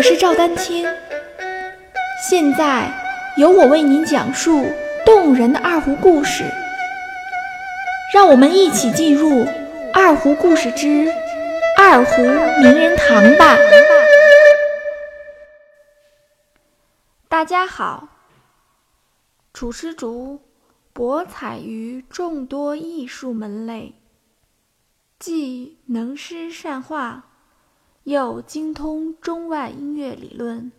我是赵丹青，现在由我为您讲述动人的二胡故事。让我们一起进入《二胡故事之二胡名人堂》吧。大家好，楚师竹博采于众多艺术门类，既能诗善画。又精通中外音乐理论。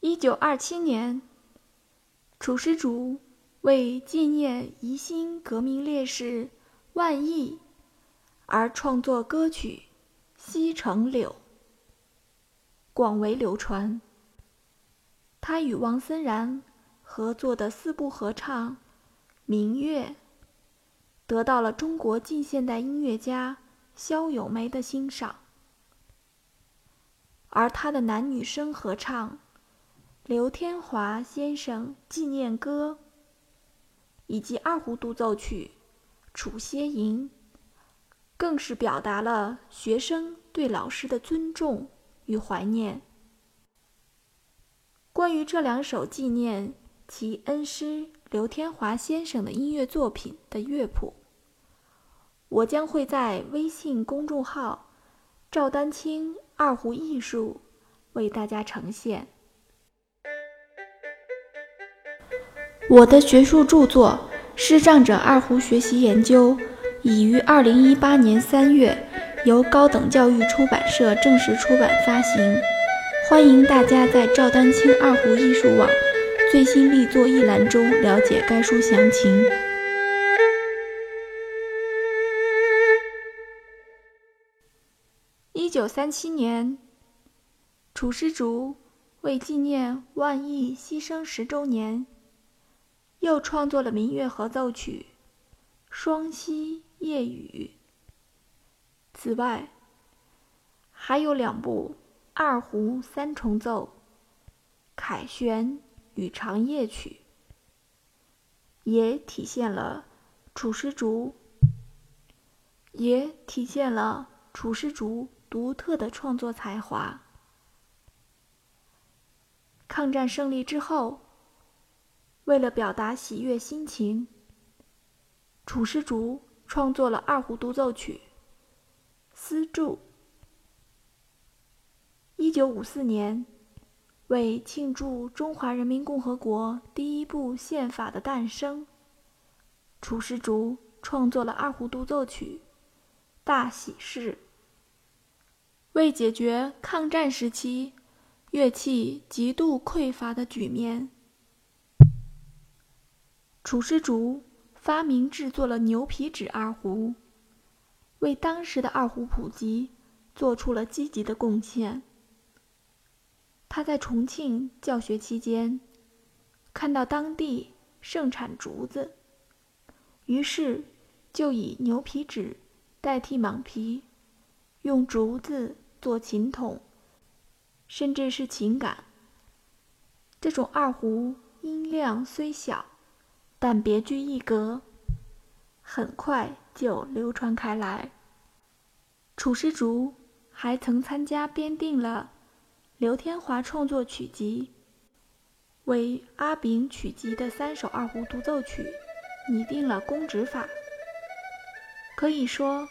一九二七年，楚师竹为纪念宜兴革命烈士万毅而创作歌曲《西城柳》，广为流传。他与王森然合作的四部合唱《明月》，得到了中国近现代音乐家萧友梅的欣赏。而他的男女声合唱《刘天华先生纪念歌》，以及二胡独奏曲《楚歇吟》，更是表达了学生对老师的尊重与怀念。关于这两首纪念其恩师刘天华先生的音乐作品的乐谱，我将会在微信公众号“赵丹青”。二胡艺术为大家呈现。我的学术著作《师障者二胡学习研究》已于二零一八年三月由高等教育出版社正式出版发行，欢迎大家在赵丹青二胡艺术网最新力作一栏中了解该书详情。九三七年，楚师竹为纪念万亿牺牲十周年，又创作了民乐合奏曲《双溪夜雨》。此外，还有两部二胡三重奏《凯旋》与《长夜曲》，也体现了楚师竹，也体现了楚师竹。独特的创作才华。抗战胜利之后，为了表达喜悦心情，楚师竹创作了二胡独奏曲《思筑》。一九五四年，为庆祝中华人民共和国第一部宪法的诞生，楚师竹创作了二胡独奏曲《大喜事》。为解决抗战时期乐器极度匮乏的局面，楚师竹发明制作了牛皮纸二胡，为当时的二胡普及做出了积极的贡献。他在重庆教学期间，看到当地盛产竹子，于是就以牛皮纸代替蟒皮，用竹子。做琴筒，甚至是琴杆。这种二胡音量虽小，但别具一格，很快就流传开来。楚师竹还曾参加编定了刘天华创作曲集，为阿炳曲集的三首二胡独奏曲拟定了工指法。可以说。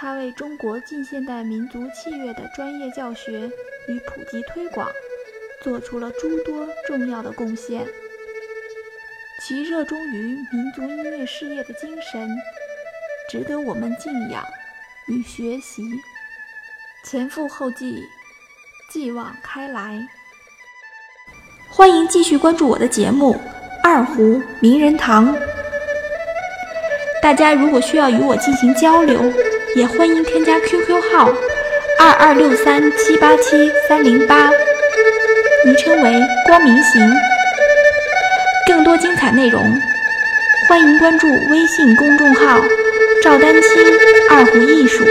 他为中国近现代民族器乐的专业教学与普及推广做出了诸多重要的贡献。其热衷于民族音乐事业的精神，值得我们敬仰与学习。前赴后继，继往开来。欢迎继续关注我的节目《二胡名人堂》。大家如果需要与我进行交流，也欢迎添加 QQ 号二二六三七八七三零八，昵称为光明行。更多精彩内容，欢迎关注微信公众号“赵丹青二胡艺术”。